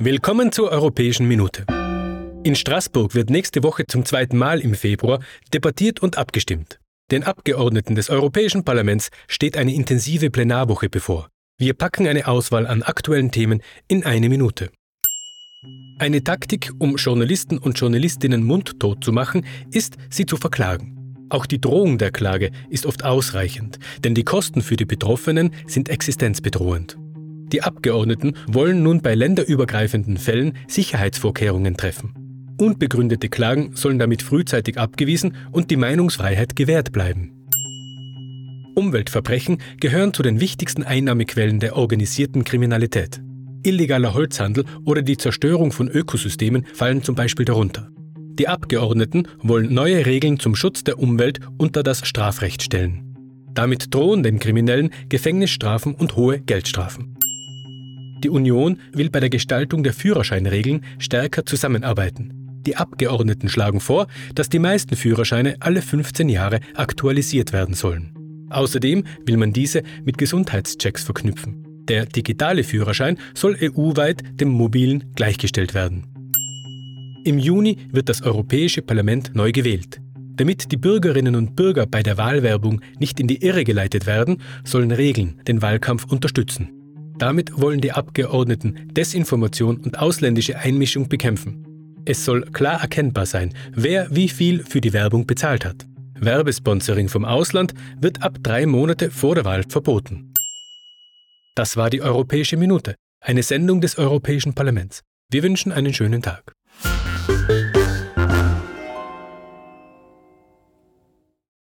Willkommen zur Europäischen Minute. In Straßburg wird nächste Woche zum zweiten Mal im Februar debattiert und abgestimmt. Den Abgeordneten des Europäischen Parlaments steht eine intensive Plenarwoche bevor. Wir packen eine Auswahl an aktuellen Themen in eine Minute. Eine Taktik, um Journalisten und Journalistinnen mundtot zu machen, ist, sie zu verklagen. Auch die Drohung der Klage ist oft ausreichend, denn die Kosten für die Betroffenen sind existenzbedrohend. Die Abgeordneten wollen nun bei länderübergreifenden Fällen Sicherheitsvorkehrungen treffen. Unbegründete Klagen sollen damit frühzeitig abgewiesen und die Meinungsfreiheit gewährt bleiben. Umweltverbrechen gehören zu den wichtigsten Einnahmequellen der organisierten Kriminalität. Illegaler Holzhandel oder die Zerstörung von Ökosystemen fallen zum Beispiel darunter. Die Abgeordneten wollen neue Regeln zum Schutz der Umwelt unter das Strafrecht stellen. Damit drohen den Kriminellen Gefängnisstrafen und hohe Geldstrafen. Die Union will bei der Gestaltung der Führerscheinregeln stärker zusammenarbeiten. Die Abgeordneten schlagen vor, dass die meisten Führerscheine alle 15 Jahre aktualisiert werden sollen. Außerdem will man diese mit Gesundheitschecks verknüpfen. Der digitale Führerschein soll EU-weit dem mobilen gleichgestellt werden. Im Juni wird das Europäische Parlament neu gewählt. Damit die Bürgerinnen und Bürger bei der Wahlwerbung nicht in die Irre geleitet werden, sollen Regeln den Wahlkampf unterstützen. Damit wollen die Abgeordneten Desinformation und ausländische Einmischung bekämpfen. Es soll klar erkennbar sein, wer wie viel für die Werbung bezahlt hat. Werbesponsoring vom Ausland wird ab drei Monate vor der Wahl verboten. Das war die Europäische Minute, eine Sendung des Europäischen Parlaments. Wir wünschen einen schönen Tag.